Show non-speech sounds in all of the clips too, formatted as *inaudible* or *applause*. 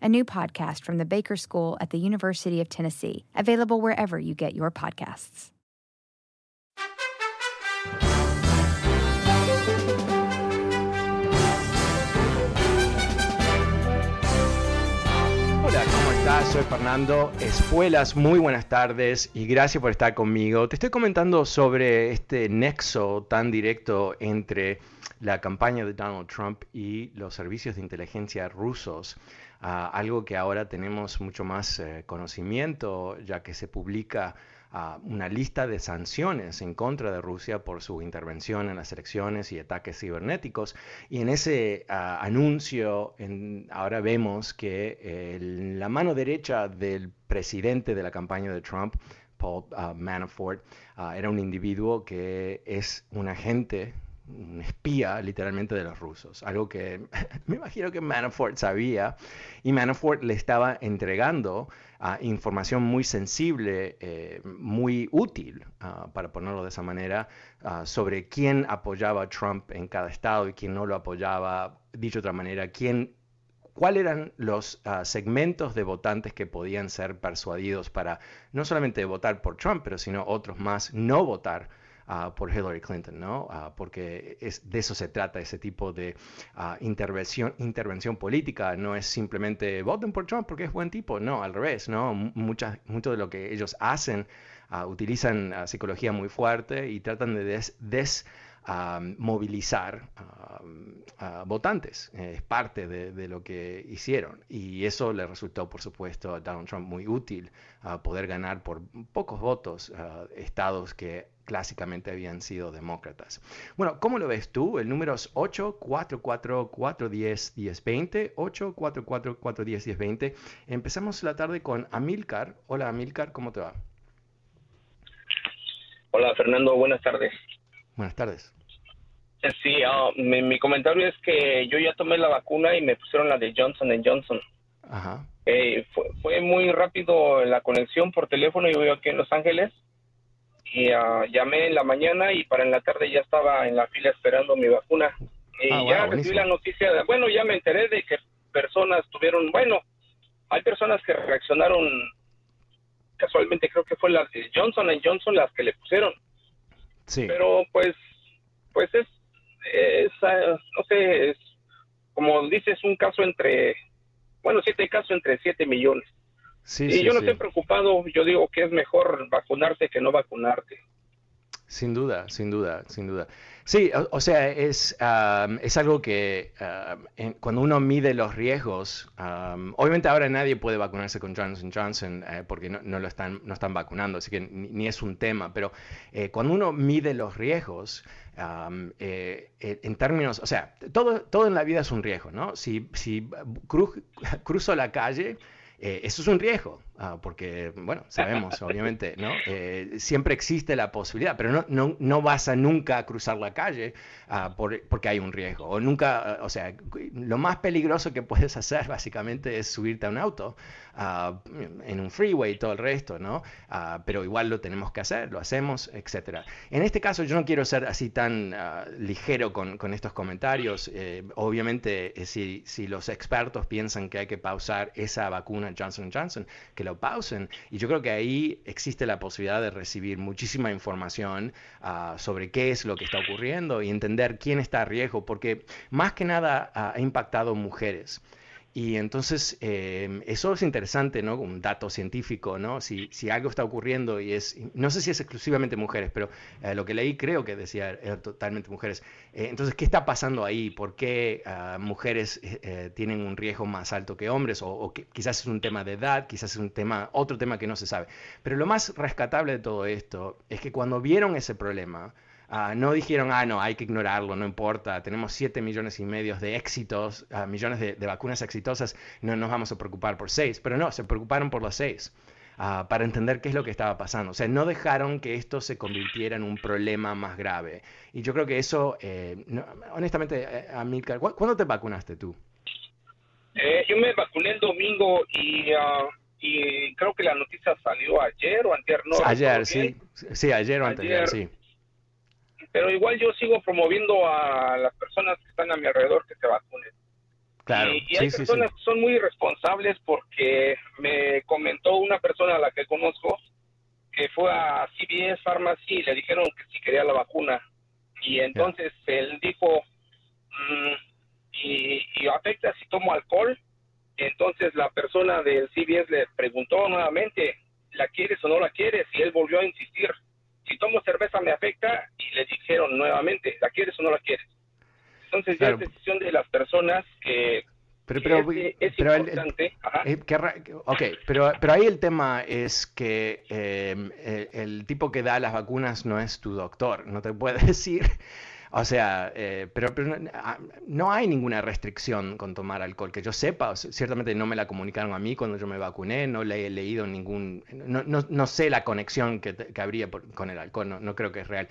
a new podcast from the Baker School at the University of Tennessee, available wherever you get your podcasts. Hola, ¿cómo estás? Soy Fernando Espuelas, muy buenas tardes y gracias por estar conmigo. Te estoy comentando sobre este nexo tan directo entre la campaña de Donald Trump y los servicios de inteligencia rusos algo que ahora tenemos mucho más eh, conocimiento, ya que se publica una lista de sanciones en contra de Rusia por su intervención en las elecciones y ataques cibernéticos. Y en ese anuncio ahora vemos que la mano derecha del presidente de la campaña de Trump, Paul Manafort, era un individuo que es un agente un espía literalmente de los rusos, algo que *laughs* me imagino que Manafort sabía. Y Manafort le estaba entregando ah, información muy sensible, eh, muy útil, ah, para ponerlo de esa manera, ah, sobre quién apoyaba a Trump en cada estado y quién no lo apoyaba, dicho de otra manera, quién cuáles eran los segmentos de votantes que podían ser persuadidos para no solamente votar por Trump, pero sino otros más no votar por Hillary Clinton, ¿no? porque es, de eso se trata, ese tipo de intervención, intervención política. No es simplemente voten por Trump porque es buen tipo, no, al revés, ¿no? Muchas, mucho de lo que ellos hacen utilizan psicología muy fuerte y tratan de des, movilizar a votantes. Es parte de, lo que hicieron. Y eso le resultó, por supuesto, a Donald Trump muy útil, a poder ganar por pocos votos estados que clásicamente habían sido demócratas. Bueno, ¿cómo lo ves tú? El número es 844-410-1020, 844-410-1020. Empezamos la tarde con Amilcar. Hola Amilcar, ¿cómo te va? Hola Fernando, buenas tardes. Buenas tardes. Sí, ah, mi, comentario es que yo ya tomé la vacuna y me pusieron la de Johnson Johnson. Ajá. Eh, fue, fue, muy rápido la conexión por teléfono, yo vivo aquí en Los Ángeles y uh, llamé en la mañana y para en la tarde ya estaba en la fila esperando mi vacuna. Y ah, ya recibí la noticia, de, bueno, ya me enteré de que personas tuvieron, bueno, hay personas que reaccionaron, casualmente creo que fue las de Johnson Johnson las que le pusieron. Sí. Pero pues, pues es, es ah, no sé, es, como dices, un caso entre, bueno, siete casos entre siete millones y yo no estoy preocupado, yo digo que es mejor vacunarte que no vacunarte. Sin duda, sin duda, sin duda. Sí, o, sea, es, es algo que cuando uno mide los riesgos, obviamente ahora nadie puede vacunarse con Johnson Johnson eh, porque no, no, lo están, no están vacunando, así que ni, es un tema, pero eh, cuando uno mide los riesgos, eh, en términos, o sea, todo, todo en la vida es un riesgo, ¿no? Si, si *laughs* cruzo la calle, eh, eso es un riesgo, ah, porque, bueno, sabemos, obviamente, ¿no? Eh, siempre existe la posibilidad, pero no, no, no vas a nunca cruzar la calle ah, porque hay un riesgo. O nunca, ah, o sea, lo más peligroso que puedes hacer básicamente es subirte a un auto en un freeway y todo el resto, ¿no? pero igual lo tenemos que hacer, lo hacemos, etc. En este caso yo no quiero ser así tan ligero con, con, estos comentarios. Eh, obviamente, si, si los expertos piensan que hay que pausar esa vacuna, Johnson Johnson, que Y yo creo que ahí existe la posibilidad de recibir muchísima información ah, sobre qué es lo que está ocurriendo y entender quién está a riesgo, porque más que nada ah, ha impactado mujeres. Y entonces eh, eso es interesante, ¿no? Un dato científico, ¿no? Si, si, algo está ocurriendo y es, no sé si es exclusivamente mujeres, pero eh, lo que leí creo que decía era totalmente mujeres. Eh, entonces, ¿qué está pasando ahí? ¿Por qué ah, mujeres tienen un riesgo más alto que hombres? O, o que, quizás es un tema de edad, quizás es un tema, otro tema que no se sabe. Pero lo más rescatable de todo esto es que cuando vieron ese problema, Ah, no dijeron, ah, no, hay que ignorarlo, no importa, tenemos 7 millones y medio de éxitos, uh, millones de, vacunas exitosas, no nos vamos a preocupar por 6, pero no, se preocuparon por las 6. Uh, para entender qué es lo que estaba pasando. O sea, no dejaron que esto se convirtiera en un problema más grave. Y yo creo que eso, eh, honestamente, eh, Amilcar, ¿cuándo te vacunaste tú? Eh, yo me vacuné el domingo y, y, creo que la noticia salió ayer o anterior. No, ayer, sí. Sí, ayer o anterior, sí pero igual yo sigo promoviendo a las personas que están a mi alrededor que se vacunen. Claro, y, hay personas que son muy irresponsables porque me comentó una persona a la que conozco que fue a CBS Pharmacy y le dijeron que si quería la vacuna. Y entonces él dijo, mm, y, y afecta si tomo alcohol. Entonces la persona del CBS le preguntó nuevamente, ¿la quieres o no la quieres? Y él volvió a insistir si tomo cerveza me afecta y le dijeron nuevamente, ¿la quieres o no la quieres? Entonces ya es decisión de las personas que pero, pero, es, importante. El, eh, ok, pero, pero ahí el tema es que em, el, tipo que da las vacunas no es tu doctor, no te puede *laughs* decir o sea, eh, pero, ah, no, hay ninguna restricción con tomar alcohol. Que yo sepa, ciertamente no me la comunicaron a mí cuando yo me vacuné, no le he leído ningún, no, no, sé la conexión que, que habría con el alcohol, no, creo que es real.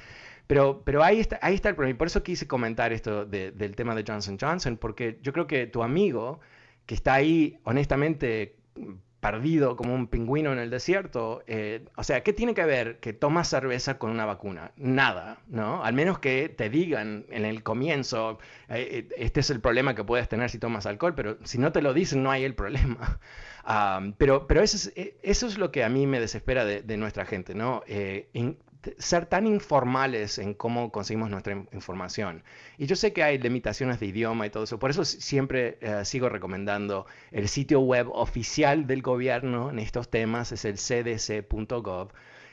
Pero, pero ahí, está, ahí está el problema. Y por eso quise comentar esto del tema de Johnson Johnson, porque yo creo que tu amigo, que está ahí honestamente perdido como un pingüino en el desierto. Eh, o sea, ¿qué tiene que ver que tomas cerveza con una vacuna? Nada, ¿no? Al menos que te digan en el comienzo, eh, eh, este es el problema que puedes tener si tomas alcohol, pero si no te lo dicen, no hay el problema. *laughs* pero pero es, eso es lo que a mí me desespera de, nuestra gente, ¿no? Ser tan informales en cómo conseguimos nuestra información. Y yo sé que hay limitaciones de idioma y todo eso, por eso siempre eh, sigo recomendando el sitio web oficial del gobierno en estos temas, es el cdc.gov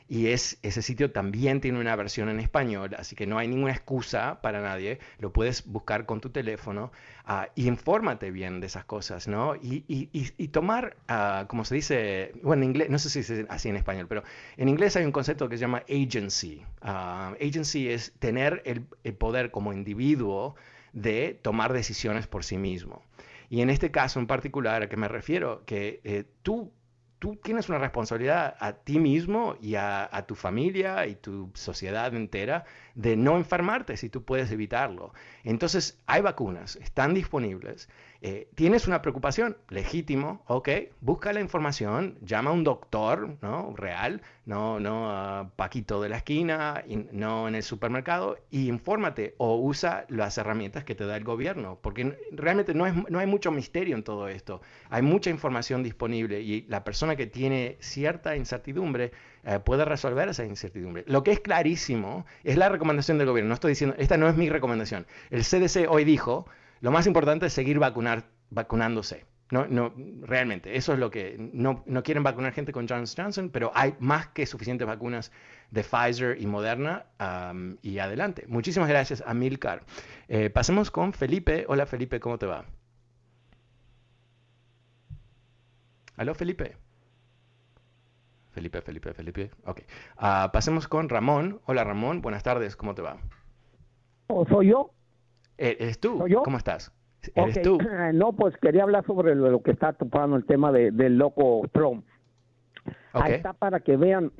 y es, ese sitio también tiene una versión en español, así que no hay ninguna excusa para nadie, lo puedes buscar con tu teléfono uh, y infórmate bien de esas cosas, ¿no? Y, tomar, uh, como se dice, bueno, en inglés, no sé si es así en español, pero en inglés hay un concepto que se llama agency. Uh, agency es tener el, el poder como individuo de tomar decisiones por sí mismo. Y en este caso en particular, ¿a qué me refiero? Que eh, tú tú tienes una responsabilidad a ti mismo y a, tu familia y tu sociedad entera de no enfermarte si tú puedes evitarlo. Entonces, hay vacunas, están disponibles. Eh, tienes una preocupación, legítimo, ok, busca la información, llama a un doctor, ¿no? Real, no, no Paquito de la esquina, no en el supermercado, y infórmate o usa las herramientas que te da el gobierno, porque realmente no, es, no hay mucho misterio en todo esto. Hay mucha información disponible y la persona que tiene cierta incertidumbre eh, puede resolver esa incertidumbre. Lo que es clarísimo es la recomendación del gobierno. No estoy diciendo, esta no es mi recomendación. El CDC hoy dijo lo más importante es seguir vacunar, vacunándose. No, no, realmente, eso es lo que no, no, quieren vacunar gente con Johnson Johnson, pero hay más que suficientes vacunas de Pfizer y Moderna y adelante. Muchísimas gracias a Milcar. Eh, pasemos con Felipe. Hola Felipe, ¿cómo te va? Aló Felipe. Felipe, Felipe, Felipe. Ok. Uh, pasemos con Ramón. Hola Ramón, buenas tardes, ¿cómo te va? ¿O soy yo? Eh, ¿Eres tú? yo? ¿Cómo estás? ¿Eres tú? *clears throat* No, pues quería hablar sobre lo, que está topando el tema de, del loco Trump. Ahí está para que vean.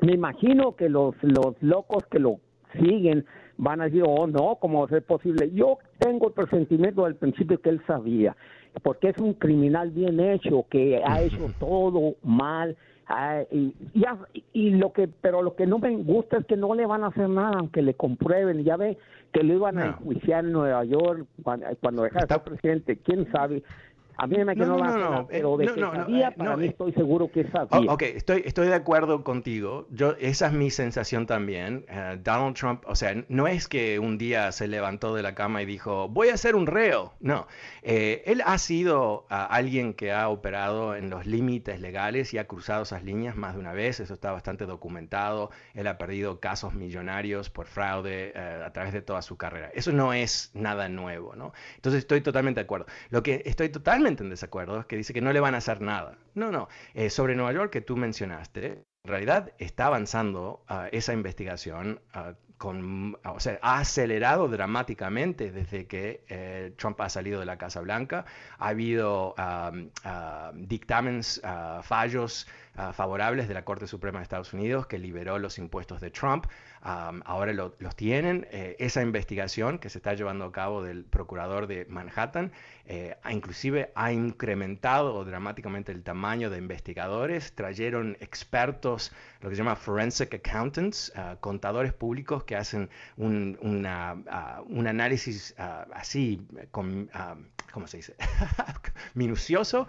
Me imagino que los, los locos que lo siguen van a decir, oh, no, ¿cómo va a ser posible? Yo tengo el presentimiento del principio que él sabía, porque es un criminal bien hecho, que ha hecho *laughs* todo mal, Ah, y, ya, y lo que, pero lo que no me gusta es que no le van a hacer nada, aunque le comprueben. Ya ve que lo iban a enjuiciar en Nueva York cuando, cuando de ser presidente, quién sabe. A mí me quedó no, no, pero de que sabía, para mí estoy seguro que sabía. ok, estoy, estoy de acuerdo contigo. Yo, esa es mi sensación también. Donald Trump, o sea, no es que un día se levantó de la cama y dijo, voy a ser un reo. No, él ha sido alguien que ha operado en los límites legales y ha cruzado esas líneas más de una vez. Eso está bastante documentado. Él ha perdido casos millonarios por fraude a través de toda su carrera. Eso no es nada nuevo, ¿no? Entonces estoy totalmente de acuerdo. Lo que estoy totalmente en desacuerdo es que dice que no le van a hacer nada. No, no. Eh, sobre Nueva York que tú mencionaste, en realidad está avanzando ah, esa investigación uh, con, o sea, ha acelerado dramáticamente desde que eh, Trump ha salido de la Casa Blanca. Ha habido dictámenes, fallos favorables de la Corte Suprema de Estados Unidos que liberó los impuestos de Trump ahora los tienen. Eh, esa investigación que se está llevando a cabo del procurador de Manhattan eh, inclusive ha incrementado dramáticamente el tamaño de investigadores. Trajeron expertos, lo que se llama forensic accountants, ah, contadores públicos que hacen un, ah, análisis ah, así, con, ¿cómo se dice? *laughs* minucioso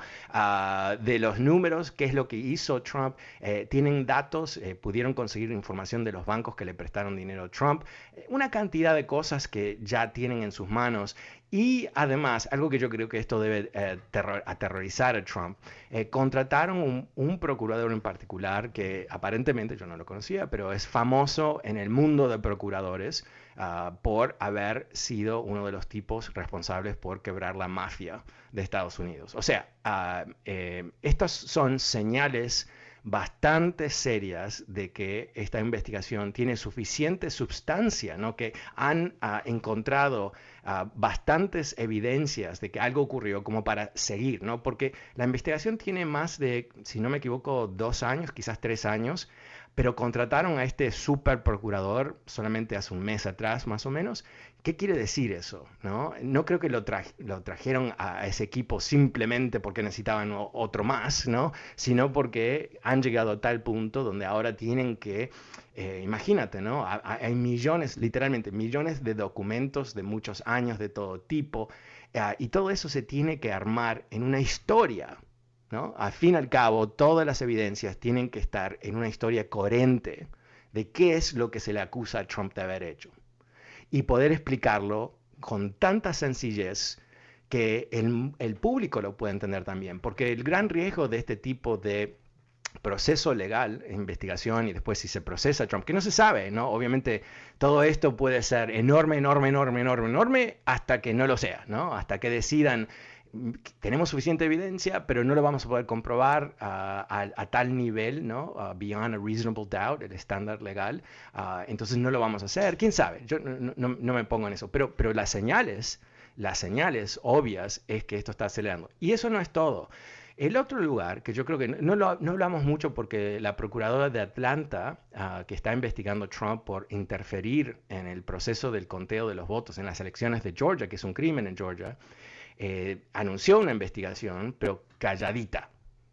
de los números, qué es lo que hizo Trump. Eh, tienen datos, pudieron conseguir información de los bancos que le prestaron dinero a Trump, eh, una cantidad de cosas que ya tienen en sus manos y además, algo que yo creo que esto debe eh, aterrorizar a Trump, eh, contrataron un, procurador en particular que aparentemente, yo no lo conocía, pero es famoso en el mundo de procuradores ah, por haber sido uno de los tipos responsables por quebrar la mafia de Estados Unidos. O sea, uh, estas son señales bastante serias de que esta investigación tiene suficiente sustancia, ¿no? que han ah, encontrado ah, bastantes evidencias de que algo ocurrió como para seguir, ¿no? porque la investigación tiene más de, si no me equivoco, dos años, quizás tres años, pero contrataron a este super procurador solamente hace un mes atrás, más o menos. ¿Qué quiere decir eso? No, no creo que lo, lo trajeron a ese equipo simplemente porque necesitaban otro más, ¿no? sino porque han llegado a tal punto donde ahora tienen que, eh, imagínate, ¿no? hay millones, literalmente millones de documentos de muchos años de todo tipo, eh, y todo eso se tiene que armar en una historia, al fin y al cabo, todas las evidencias tienen que estar en una historia coherente de qué es lo que se le acusa a Trump de haber hecho. Y poder explicarlo con tanta sencillez que el, público lo pueda entender también. Porque el gran riesgo de este tipo de proceso legal, investigación y después si se procesa Trump, que no se sabe, ¿no? Obviamente todo esto puede ser enorme, enorme, enorme, enorme, enorme, hasta que no lo sea, ¿no? Hasta que decidan tenemos suficiente evidencia, pero no lo vamos a poder comprobar a, tal nivel, ¿no? beyond a reasonable doubt, el estándar legal. entonces no lo vamos a hacer. ¿Quién sabe? Yo no, me pongo en eso. Pero, pero las señales, las señales obvias es que esto está acelerando. Y eso no es todo. El otro lugar, que yo creo que no, lo, no hablamos mucho porque la procuradora de Atlanta, que está investigando a Trump por interferir en el proceso del conteo de los votos en las elecciones de Georgia, que es un crimen en Georgia, eh, anunció una investigación, pero calladita.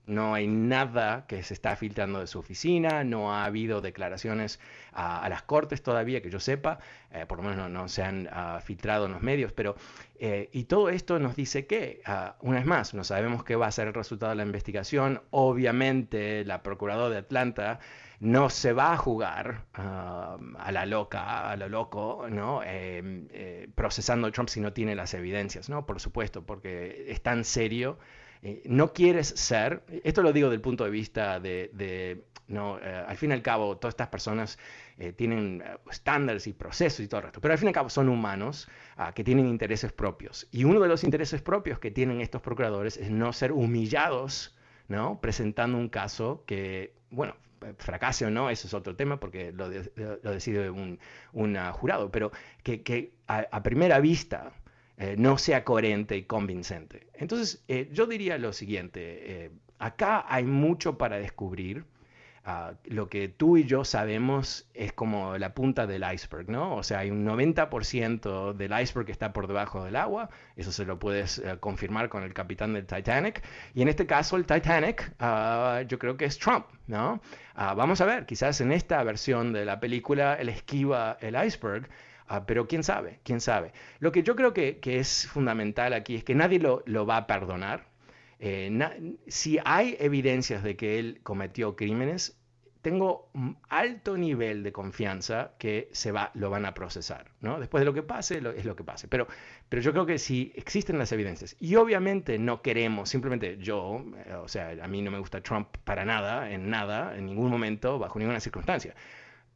No hay nada que se está filtrando de su oficina, no ha habido declaraciones a, las cortes todavía, que yo sepa, eh, por lo menos no, se han ah, filtrado en los medios, pero eh, y todo esto nos dice que, ah, una vez más, no sabemos qué va a ser el resultado de la investigación, obviamente la Procuradora de Atlanta no se va a jugar um, a la loca, a lo loco, ¿no? Em, eh, procesando a Trump si no tiene las evidencias, ¿no? Por supuesto, porque es tan serio. Eh, no quieres ser, esto lo digo del punto de vista de, no, eh, al fin y al cabo, todas estas personas tienen estándares y procesos y todo el resto, pero al fin y al cabo son humanos ah, que tienen intereses propios. Y uno de los intereses propios que tienen estos procuradores es no ser humillados, ¿no? Presentando un caso que, bueno, fracase o no, eso es otro tema porque lo, decide un, jurado, pero que, a, primera vista eh, no sea coherente y convincente. Entonces, eh, yo diría lo siguiente, eh, acá hay mucho para descubrir Ah, lo que tú y yo sabemos es como la punta del iceberg, ¿no? O sea, hay un 90% del iceberg que está por debajo del agua, eso se lo puedes confirmar con el capitán del Titanic, y en este caso el Titanic ah, yo creo que es Trump, ¿no? Ah, vamos a ver, quizás en esta versión de la película él esquiva el iceberg, pero quién sabe, quién sabe. Lo que yo creo que, es fundamental aquí es que nadie lo, lo va a perdonar, Eh, si hay evidencias de que él cometió crímenes, tengo un alto nivel de confianza que se va, lo van a procesar, ¿no? Después de lo que pase, es lo que pase. Pero, pero yo creo que si existen las evidencias, y obviamente no queremos, simplemente yo, eh, o sea, a mí no me gusta Trump para nada, en nada, en ningún momento, bajo ninguna circunstancia.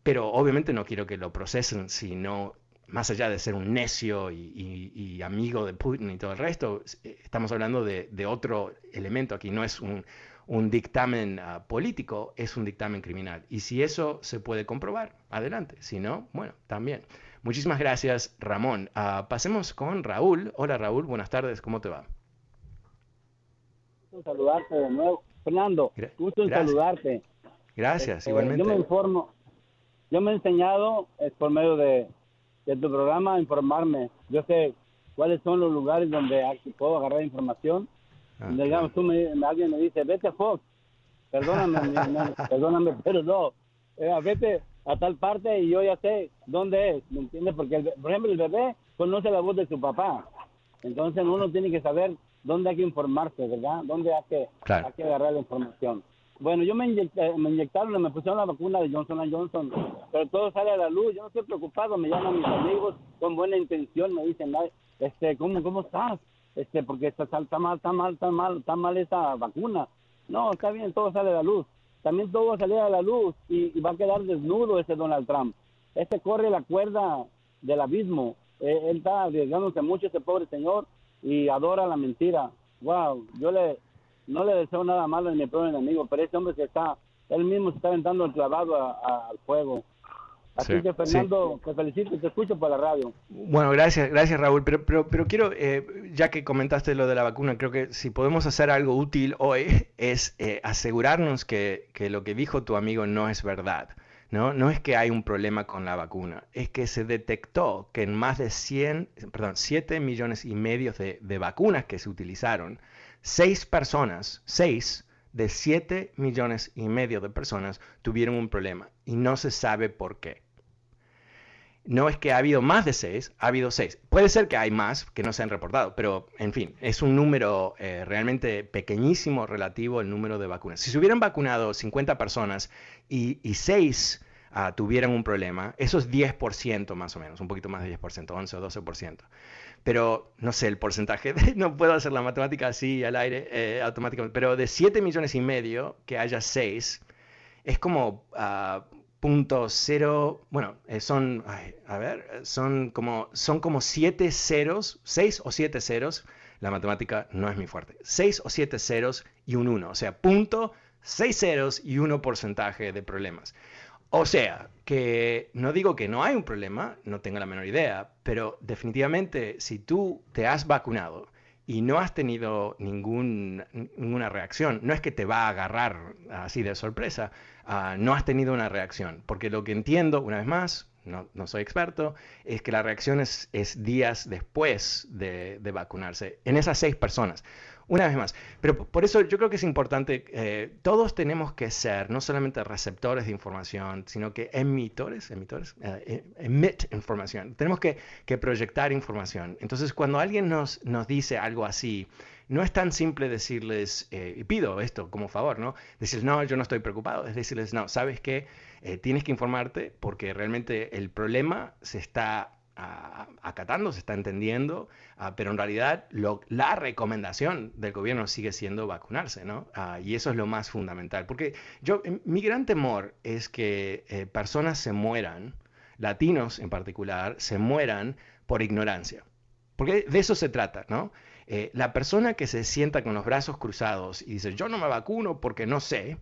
Pero obviamente no quiero que lo procesen si no, más allá de ser un necio y, amigo de Putin y todo el resto, eh, estamos hablando de, de otro elemento aquí, no es un un dictamen ah, político es un dictamen criminal. Y si eso se puede comprobar, adelante. Si no, bueno, también. Muchísimas gracias, Ramón. Ah, pasemos con Raúl. Hola, Raúl. Buenas tardes. ¿Cómo te va? Gusto saludarte de nuevo. Fernando, gusto en saludarte. Gracias, igualmente. Yo me informo. Yo me he enseñado es por medio de, tu programa informarme. Yo sé cuáles son los lugares donde puedo agarrar información Ah, digamos, tú me, alguien me dice, vete a Fox, perdóname, *laughs* perdóname, pero no, eh, vete a tal parte y yo ya sé dónde es, ¿me entiendes? Porque, por ejemplo, el bebé conoce la voz de su papá, entonces uno tiene que saber dónde hay que informarse, ¿verdad? Dónde hay que, hay que agarrar la información. Bueno, yo me, me inyectaron, me pusieron la vacuna de Johnson Johnson, pero todo sale a la luz. Yo no estoy preocupado, me llaman mis amigos con buena intención, me dicen, este, ¿cómo, cómo estás? este porque está, está mal, está mal, está mal, está mal esa vacuna. No, está bien, todo sale a la luz. También todo va a salir a la luz y, va a quedar desnudo ese Donald Trump. Este corre la cuerda del abismo. Eh, él está arriesgándose mucho, ese pobre señor, y adora la mentira. Wow, yo le no le deseo nada malo a mi propio enemigo, pero ese hombre se está, él mismo se está aventando el clavado al fuego. Así que Fernando, te felicito y te escucho por la radio. Bueno, gracias, gracias Raúl, pero, pero, pero quiero, eh, ya que comentaste lo de la vacuna, creo que si podemos hacer algo útil hoy *laughs* es eh, asegurarnos que, que, lo que dijo tu amigo no es verdad. ¿no? no es que hay un problema con la vacuna, es que se detectó que en más de 100, perdón, 7 millones y medio de, de vacunas que se utilizaron, 6 personas, 6 de 7 millones y medio de personas tuvieron un problema y no se sabe por qué. No es que ha habido más de 6, ha habido 6. Puede ser que hay más que no se han reportado, pero en fin, es un número eh, realmente pequeñísimo relativo al número de vacunas. Si se hubieran vacunado 50 personas y, y 6 ah, tuvieran un problema, eso es 10% más o menos, un poquito más de 10%, 11 o 12% pero no sé el porcentaje, *laughs* no puedo hacer la matemática así al aire eh, automáticamente, pero de 7 millones y medio que haya 6, es como uh, punto cero, bueno, eh, son, a ver, son como, son como 7 ceros, 6 o 7 ceros, la matemática no es mi fuerte, 6 o 7 ceros y un 1, o sea, punto 6 ceros y 1 porcentaje de problemas. O sea, que no digo que no hay un problema, no tengo la menor idea, pero definitivamente si tú te has vacunado y no has tenido ninguna reacción, no es que te va a agarrar así de sorpresa, ah, no has tenido una reacción, porque lo que entiendo, una vez más, no, soy experto, es que la reacción es, días después de, de, vacunarse en esas seis personas. Una vez más. Pero por eso yo creo que es importante, eh, todos tenemos que ser no solamente receptores de información, sino que emitores, emitores, eh, emit información. Tenemos que, proyectar información. Entonces, cuando alguien nos, nos dice algo así, no es tan simple decirles, eh, y pido esto como favor, ¿no? Decirles, no, yo no estoy preocupado. Es decirles, no, ¿sabes qué? tienes que informarte porque realmente el problema se está acatando, se está entendiendo, ah, pero en realidad la recomendación del gobierno sigue siendo vacunarse, ¿no? Ah, y eso es lo más fundamental, porque yo, em, mi gran temor es que eh, personas se mueran, latinos en particular, se mueran por ignorancia, porque de eso se trata, ¿no? Eh, la persona que se sienta con los brazos cruzados y dice, yo no me vacuno porque no sé,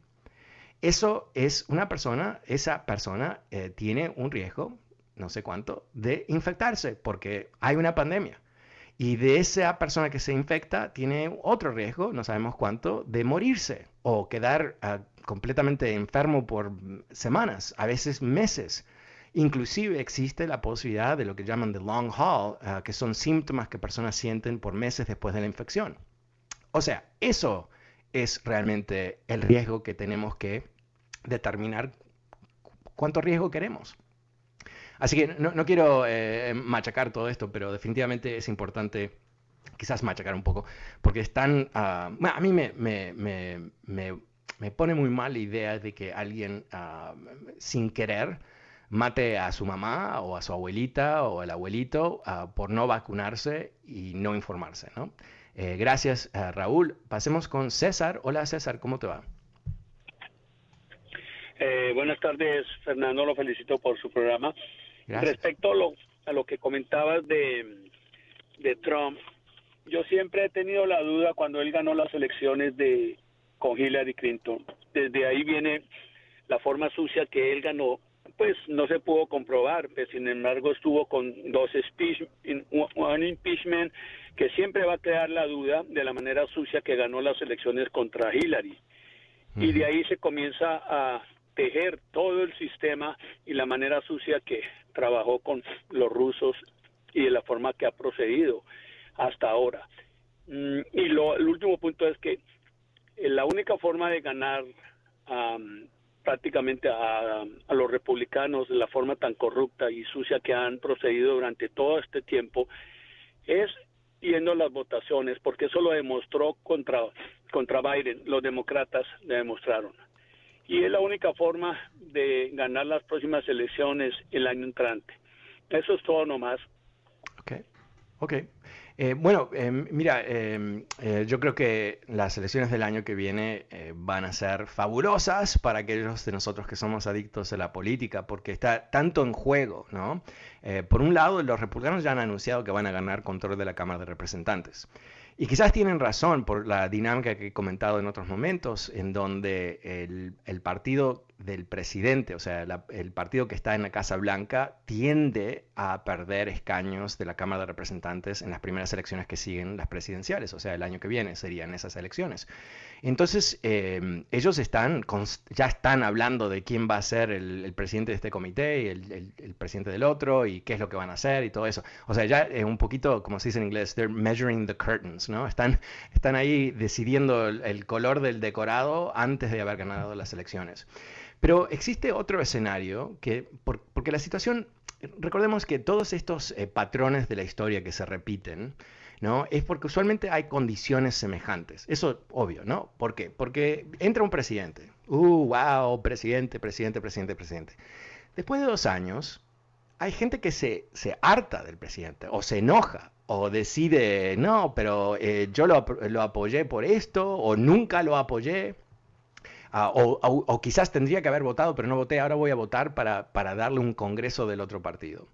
eso es una persona, esa persona eh, tiene un riesgo no sé cuánto, de infectarse, porque hay una pandemia. Y de esa persona que se infecta tiene otro riesgo, no sabemos cuánto, de morirse o quedar ah, completamente enfermo por semanas, a veces meses. Inclusive existe la posibilidad de lo que llaman the long haul, ah, que son síntomas que personas sienten por meses después de la infección. O sea, eso es realmente el riesgo que tenemos que determinar cuánto riesgo queremos. Así que no, quiero eh, machacar todo esto, pero definitivamente es importante quizás machacar un poco, porque están, ah, a mí me, me, me, me, pone muy mal la idea de que alguien ah, sin querer mate a su mamá o a su abuelita o al abuelito ah, por no vacunarse y no informarse. ¿no? Eh, gracias, Raúl. Pasemos con César. Hola, César, ¿cómo te va? Eh, buenas tardes, Fernando. Lo felicito por su programa. Respecto a lo, a lo que comentabas de, de Trump, yo siempre he tenido la duda cuando él ganó las elecciones de con Hillary Clinton. Desde ahí viene la forma sucia que él ganó, pues no se pudo comprobar, pero pues, sin embargo estuvo con dos un impeachment que siempre va a crear la duda de la manera sucia que ganó las elecciones contra Hillary. Y de ahí se comienza a tejer todo el sistema y la manera sucia que trabajó con los rusos y de la forma que ha procedido hasta ahora. Mm, y lo, el último punto es que eh, la única forma de ganar prácticamente a, a, los republicanos de la forma tan corrupta y sucia que han procedido durante todo este tiempo es yendo a las votaciones, porque eso lo demostró contra, contra Biden, los demócratas le demostraron. Y es la única forma de ganar las próximas elecciones el año entrante. Eso es todo nomás. Ok, ok. Eh, bueno, em, mira, em, eh, yo creo que las elecciones del año que viene eh, van a ser fabulosas para aquellos de nosotros que somos adictos a la política, porque está tanto en juego, ¿no? por un lado, los republicanos ya han anunciado que van a ganar control de la Cámara de Representantes. Y quizás tienen razón por la dinámica que he comentado en otros momentos, en donde el, el partido del presidente, o sea, el partido que está en la Casa Blanca, tiende a perder escaños de la Cámara de Representantes en las primeras elecciones que siguen las presidenciales, o sea, el año que viene serían esas elecciones. Entonces, em, ellos están, ya están hablando de quién va a ser el, presidente de este comité y el, presidente del otro y qué es lo que van a hacer y todo eso. O sea, ya es un poquito, como se dice en inglés, they're measuring the curtains, ¿no? Están, están ahí decidiendo el color del decorado antes de haber ganado las elecciones. Pero existe otro escenario que, porque la situación, recordemos que todos estos eh, patrones de la historia que se repiten, ¿no? Es porque usualmente hay condiciones semejantes. Eso obvio, ¿no? ¿Por qué? Porque entra un presidente. Uh, wow, presidente, presidente, presidente, presidente. Después de dos años, hay gente que se, se harta del presidente o se enoja o decide, no, pero eh, yo lo, lo apoyé por esto o nunca lo apoyé. Ah, o, quizás tendría que haber votado, pero no voté, ahora voy a votar para, darle un congreso del otro partido.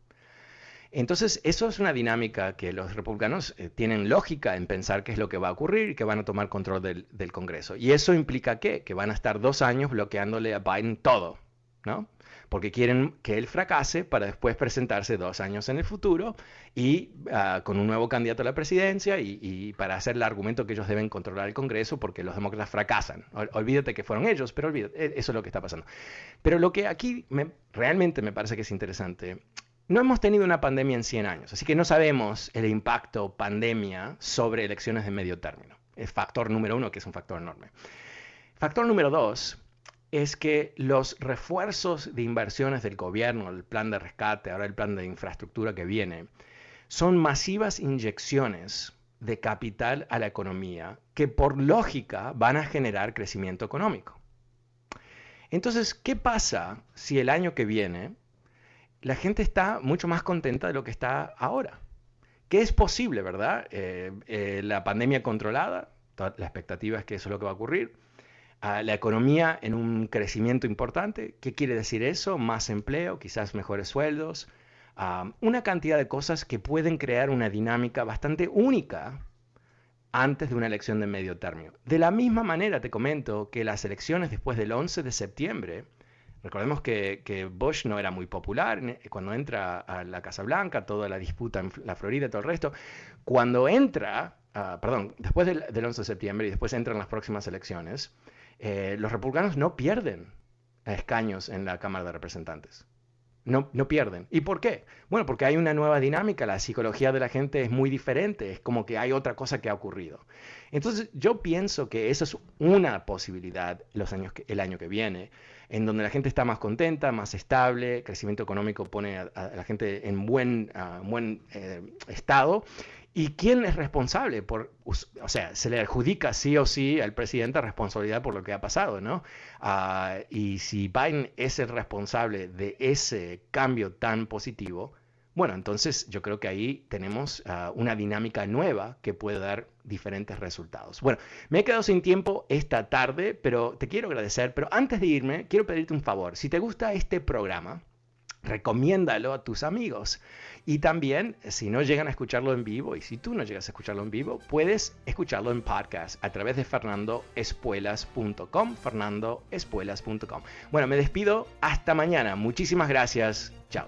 Entonces, eso es una dinámica que los republicanos eh, tienen lógica en pensar qué es lo que va a ocurrir y que van a tomar control del, del Congreso. Y eso implica ¿qué? que van a estar dos años bloqueándole a Biden todo, ¿no? porque quieren que él fracase para después presentarse dos años en el futuro y ah, con un nuevo candidato a la presidencia y, para hacer el argumento que ellos deben controlar el Congreso porque los demócratas fracasan. olvídate que fueron ellos, pero olvídate, e, eso es lo que está pasando. Pero lo que aquí realmente me parece que es interesante no hemos tenido una pandemia en 100 años, así que no sabemos el impacto pandemia sobre elecciones de medio término. Es factor número uno, que es un factor enorme. Factor número dos, es que los refuerzos de inversiones del gobierno, el plan de rescate, ahora el plan de infraestructura que viene, son masivas inyecciones de capital a la economía que por lógica van a generar crecimiento económico. Entonces, ¿qué pasa si el año que viene la gente está mucho más contenta de lo que está ahora? ¿Qué es posible, verdad? Eh, eh, la pandemia controlada, la expectativa es que eso es lo que va a ocurrir la economía en un crecimiento importante. ¿Qué quiere decir eso? Más empleo, quizás mejores sueldos, una cantidad de cosas que pueden crear una dinámica bastante única antes de una elección de medio término. De la misma manera te comento que las elecciones después del 11 de septiembre, recordemos que, Bush no era muy popular cuando entra a la Casa Blanca, toda la disputa en la Florida, todo el resto, cuando entra, ah, perdón, después del, del 11 de septiembre y después entran las próximas elecciones, eh, los republicanos no pierden escaños en la Cámara de Representantes. No, no, pierden. ¿Y por qué? Bueno, porque hay una nueva dinámica, la psicología de la gente es muy diferente, es como que hay otra cosa que ha ocurrido. Entonces, yo pienso que esa es una posibilidad los años el año que viene. en donde la gente está más contenta, más estable, crecimiento económico pone a, la gente en buen, buen eh, estado. ¿Y quién es responsable? Por, o sea, se le adjudica sí o sí al presidente responsabilidad por lo que ha pasado, ¿no? Ah, y si Biden es el responsable de ese cambio tan positivo, bueno, entonces yo creo que ahí tenemos ah, una dinámica nueva que puede dar diferentes resultados. Bueno, me he quedado sin tiempo esta tarde, pero te quiero agradecer. Pero antes de irme, quiero pedirte un favor. Si te gusta este programa, recomiéndalo a tus amigos. Y también, si no llegan a escucharlo en vivo, y si tú no llegas a escucharlo en vivo, puedes escucharlo en podcast a través de fernandoespuelas.com, fernandoespuelas.com. Bueno, me despido. Hasta mañana. Muchísimas gracias. Chao.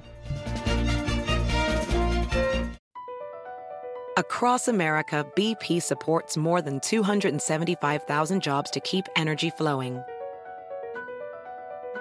Across America, BP supports more than 275,000 jobs to keep energy flowing.